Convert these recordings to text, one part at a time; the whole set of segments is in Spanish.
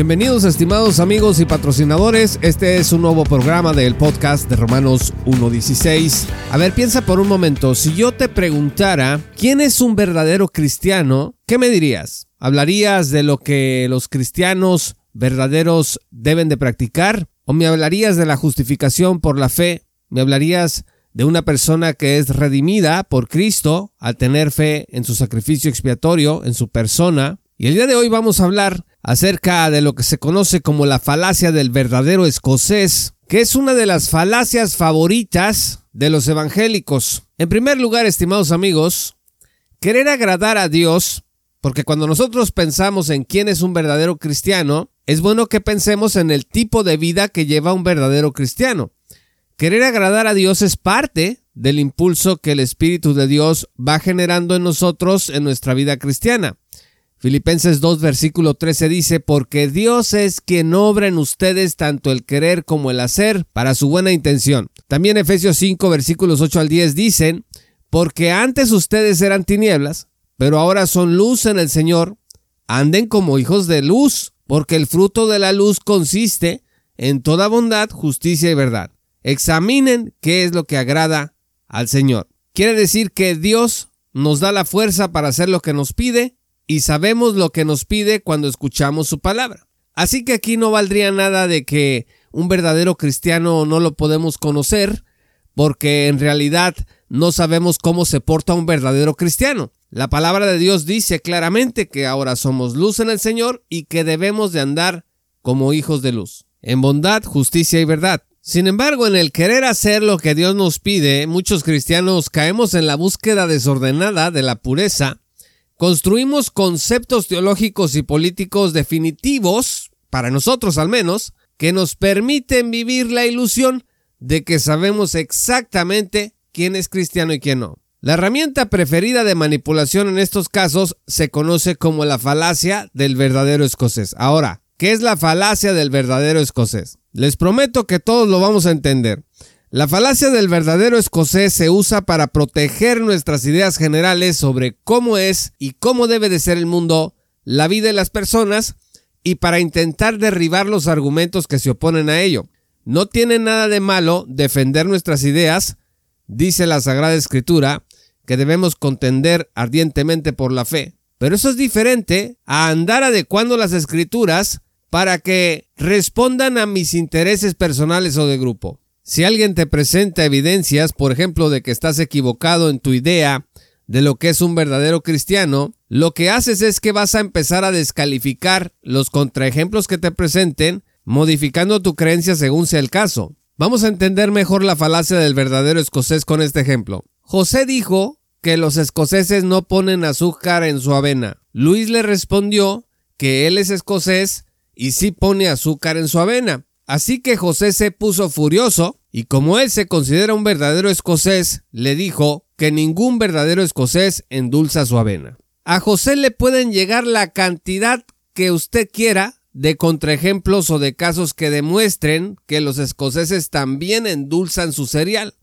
Bienvenidos estimados amigos y patrocinadores, este es un nuevo programa del podcast de Romanos 1.16. A ver, piensa por un momento, si yo te preguntara quién es un verdadero cristiano, ¿qué me dirías? ¿Hablarías de lo que los cristianos verdaderos deben de practicar? ¿O me hablarías de la justificación por la fe? ¿Me hablarías de una persona que es redimida por Cristo al tener fe en su sacrificio expiatorio, en su persona? Y el día de hoy vamos a hablar acerca de lo que se conoce como la falacia del verdadero escocés, que es una de las falacias favoritas de los evangélicos. En primer lugar, estimados amigos, querer agradar a Dios, porque cuando nosotros pensamos en quién es un verdadero cristiano, es bueno que pensemos en el tipo de vida que lleva un verdadero cristiano. Querer agradar a Dios es parte del impulso que el Espíritu de Dios va generando en nosotros en nuestra vida cristiana. Filipenses 2 versículo 13 dice, porque Dios es quien obra en ustedes tanto el querer como el hacer para su buena intención. También Efesios 5 versículos 8 al 10 dicen, porque antes ustedes eran tinieblas, pero ahora son luz en el Señor, anden como hijos de luz, porque el fruto de la luz consiste en toda bondad, justicia y verdad. Examinen qué es lo que agrada al Señor. Quiere decir que Dios nos da la fuerza para hacer lo que nos pide y sabemos lo que nos pide cuando escuchamos su palabra. Así que aquí no valdría nada de que un verdadero cristiano no lo podemos conocer, porque en realidad no sabemos cómo se porta un verdadero cristiano. La palabra de Dios dice claramente que ahora somos luz en el Señor y que debemos de andar como hijos de luz, en bondad, justicia y verdad. Sin embargo, en el querer hacer lo que Dios nos pide, muchos cristianos caemos en la búsqueda desordenada de la pureza construimos conceptos teológicos y políticos definitivos, para nosotros al menos, que nos permiten vivir la ilusión de que sabemos exactamente quién es cristiano y quién no. La herramienta preferida de manipulación en estos casos se conoce como la falacia del verdadero escocés. Ahora, ¿qué es la falacia del verdadero escocés? Les prometo que todos lo vamos a entender. La falacia del verdadero escocés se usa para proteger nuestras ideas generales sobre cómo es y cómo debe de ser el mundo, la vida de las personas y para intentar derribar los argumentos que se oponen a ello. No tiene nada de malo defender nuestras ideas, dice la Sagrada Escritura, que debemos contender ardientemente por la fe. Pero eso es diferente a andar adecuando las escrituras para que respondan a mis intereses personales o de grupo. Si alguien te presenta evidencias, por ejemplo, de que estás equivocado en tu idea de lo que es un verdadero cristiano, lo que haces es que vas a empezar a descalificar los contraejemplos que te presenten, modificando tu creencia según sea el caso. Vamos a entender mejor la falacia del verdadero escocés con este ejemplo. José dijo que los escoceses no ponen azúcar en su avena. Luis le respondió que él es escocés y sí pone azúcar en su avena. Así que José se puso furioso y como él se considera un verdadero escocés, le dijo que ningún verdadero escocés endulza su avena. A José le pueden llegar la cantidad que usted quiera de contraejemplos o de casos que demuestren que los escoceses también endulzan su cereal.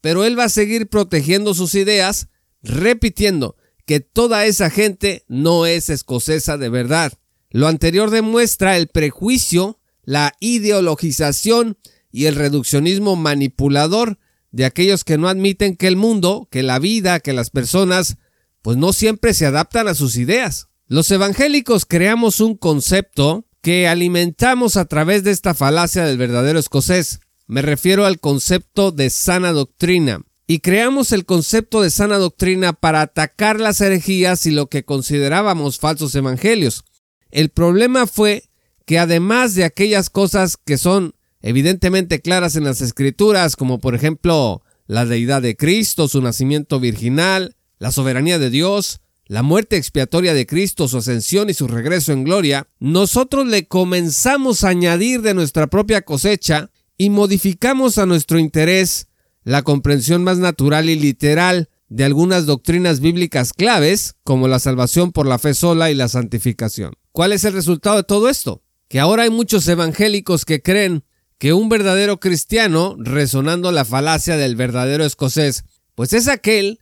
Pero él va a seguir protegiendo sus ideas, repitiendo que toda esa gente no es escocesa de verdad. Lo anterior demuestra el prejuicio, la ideologización y el reduccionismo manipulador de aquellos que no admiten que el mundo, que la vida, que las personas, pues no siempre se adaptan a sus ideas. Los evangélicos creamos un concepto que alimentamos a través de esta falacia del verdadero escocés. Me refiero al concepto de sana doctrina. Y creamos el concepto de sana doctrina para atacar las herejías y lo que considerábamos falsos evangelios. El problema fue que además de aquellas cosas que son evidentemente claras en las escrituras, como por ejemplo la deidad de Cristo, su nacimiento virginal, la soberanía de Dios, la muerte expiatoria de Cristo, su ascensión y su regreso en gloria, nosotros le comenzamos a añadir de nuestra propia cosecha y modificamos a nuestro interés la comprensión más natural y literal de algunas doctrinas bíblicas claves, como la salvación por la fe sola y la santificación. ¿Cuál es el resultado de todo esto? Que ahora hay muchos evangélicos que creen que un verdadero cristiano, resonando la falacia del verdadero escocés, pues es aquel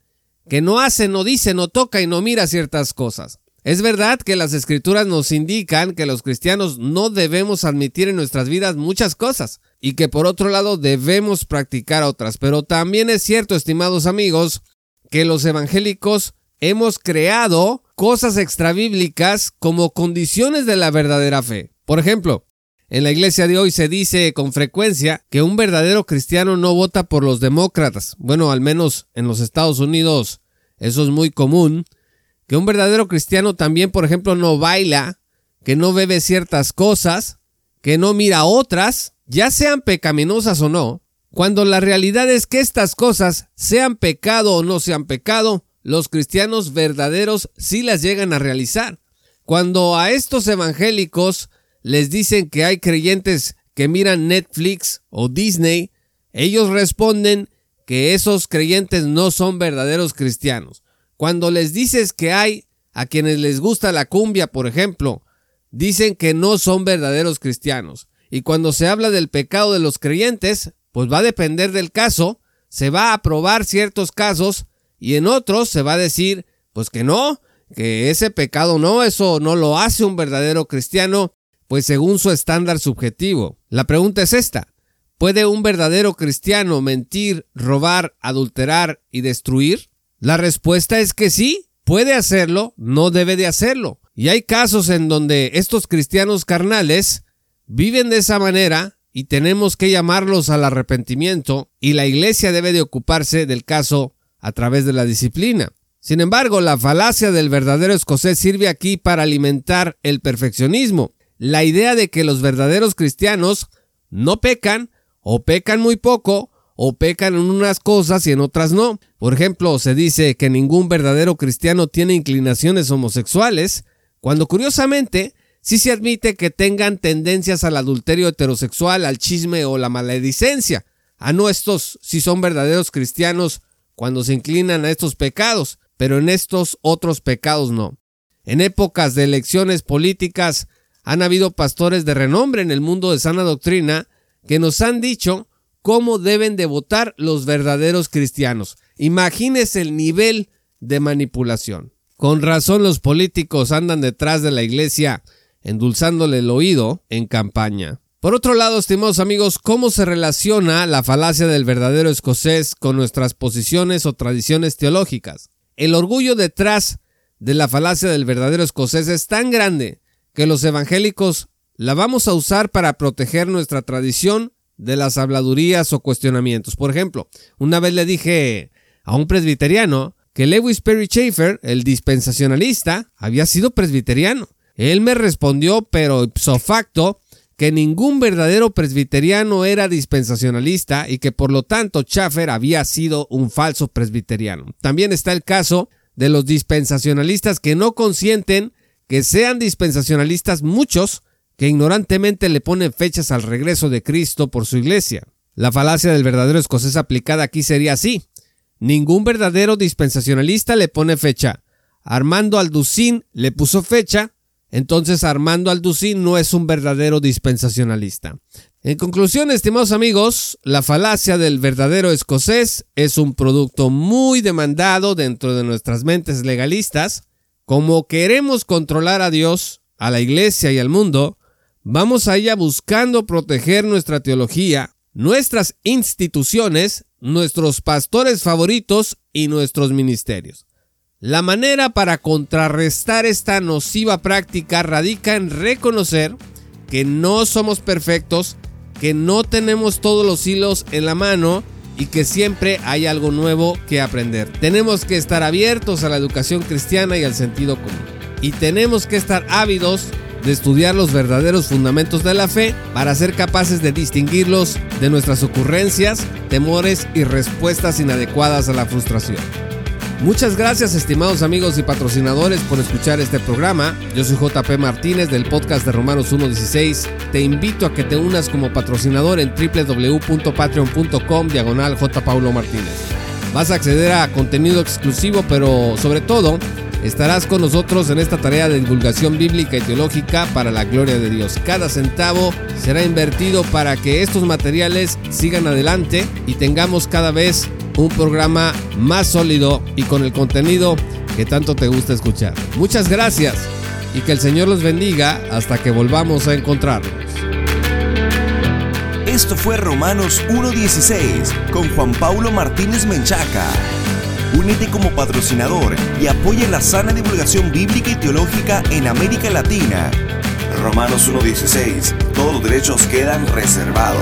que no hace, no dice, no toca y no mira ciertas cosas. Es verdad que las escrituras nos indican que los cristianos no debemos admitir en nuestras vidas muchas cosas y que por otro lado debemos practicar otras, pero también es cierto, estimados amigos, que los evangélicos hemos creado cosas extrabíblicas como condiciones de la verdadera fe. Por ejemplo, en la iglesia de hoy se dice con frecuencia que un verdadero cristiano no vota por los demócratas. Bueno, al menos en los Estados Unidos eso es muy común que un verdadero cristiano también, por ejemplo, no baila, que no bebe ciertas cosas, que no mira otras, ya sean pecaminosas o no, cuando la realidad es que estas cosas, sean pecado o no sean pecado, los cristianos verdaderos sí las llegan a realizar. Cuando a estos evangélicos les dicen que hay creyentes que miran Netflix o Disney, ellos responden que esos creyentes no son verdaderos cristianos. Cuando les dices que hay a quienes les gusta la cumbia, por ejemplo, dicen que no son verdaderos cristianos. Y cuando se habla del pecado de los creyentes, pues va a depender del caso, se va a probar ciertos casos y en otros se va a decir, pues que no, que ese pecado no, eso no lo hace un verdadero cristiano, pues según su estándar subjetivo. La pregunta es esta, ¿puede un verdadero cristiano mentir, robar, adulterar y destruir? La respuesta es que sí, puede hacerlo, no debe de hacerlo. Y hay casos en donde estos cristianos carnales viven de esa manera y tenemos que llamarlos al arrepentimiento y la iglesia debe de ocuparse del caso a través de la disciplina. Sin embargo, la falacia del verdadero escocés sirve aquí para alimentar el perfeccionismo, la idea de que los verdaderos cristianos no pecan o pecan muy poco o pecan en unas cosas y en otras no. Por ejemplo, se dice que ningún verdadero cristiano tiene inclinaciones homosexuales, cuando curiosamente sí se admite que tengan tendencias al adulterio heterosexual, al chisme o la maledicencia. A no estos sí son verdaderos cristianos cuando se inclinan a estos pecados, pero en estos otros pecados no. En épocas de elecciones políticas han habido pastores de renombre en el mundo de sana doctrina que nos han dicho cómo deben de votar los verdaderos cristianos. Imagínese el nivel de manipulación. Con razón los políticos andan detrás de la iglesia endulzándole el oído en campaña. Por otro lado, estimados amigos, ¿cómo se relaciona la falacia del verdadero escocés con nuestras posiciones o tradiciones teológicas? El orgullo detrás de la falacia del verdadero escocés es tan grande que los evangélicos la vamos a usar para proteger nuestra tradición de las habladurías o cuestionamientos. Por ejemplo, una vez le dije a un presbiteriano que Lewis Perry Schaeffer, el dispensacionalista, había sido presbiteriano. Él me respondió, pero ipso facto, que ningún verdadero presbiteriano era dispensacionalista y que por lo tanto Schaeffer había sido un falso presbiteriano. También está el caso de los dispensacionalistas que no consienten que sean dispensacionalistas muchos, que ignorantemente le ponen fechas al regreso de Cristo por su iglesia. La falacia del verdadero escocés aplicada aquí sería así. Ningún verdadero dispensacionalista le pone fecha. Armando Alducín le puso fecha, entonces Armando Alducín no es un verdadero dispensacionalista. En conclusión, estimados amigos, la falacia del verdadero escocés es un producto muy demandado dentro de nuestras mentes legalistas. Como queremos controlar a Dios, a la iglesia y al mundo, Vamos allá buscando proteger nuestra teología, nuestras instituciones, nuestros pastores favoritos y nuestros ministerios. La manera para contrarrestar esta nociva práctica radica en reconocer que no somos perfectos, que no tenemos todos los hilos en la mano y que siempre hay algo nuevo que aprender. Tenemos que estar abiertos a la educación cristiana y al sentido común. Y tenemos que estar ávidos de estudiar los verdaderos fundamentos de la fe para ser capaces de distinguirlos de nuestras ocurrencias, temores y respuestas inadecuadas a la frustración. Muchas gracias estimados amigos y patrocinadores por escuchar este programa. Yo soy JP Martínez del podcast de Romanos 1.16. Te invito a que te unas como patrocinador en www.patreon.com diagonal. Paulo Martínez. Vas a acceder a contenido exclusivo, pero sobre todo estarás con nosotros en esta tarea de divulgación bíblica y teológica para la gloria de Dios. Cada centavo será invertido para que estos materiales sigan adelante y tengamos cada vez un programa más sólido y con el contenido que tanto te gusta escuchar. Muchas gracias y que el Señor los bendiga hasta que volvamos a encontrarnos. Esto fue Romanos 1.16 con Juan Paulo Martínez Menchaca. Únete como patrocinador y apoya la sana divulgación bíblica y teológica en América Latina. Romanos 1.16. Todos los derechos quedan reservados.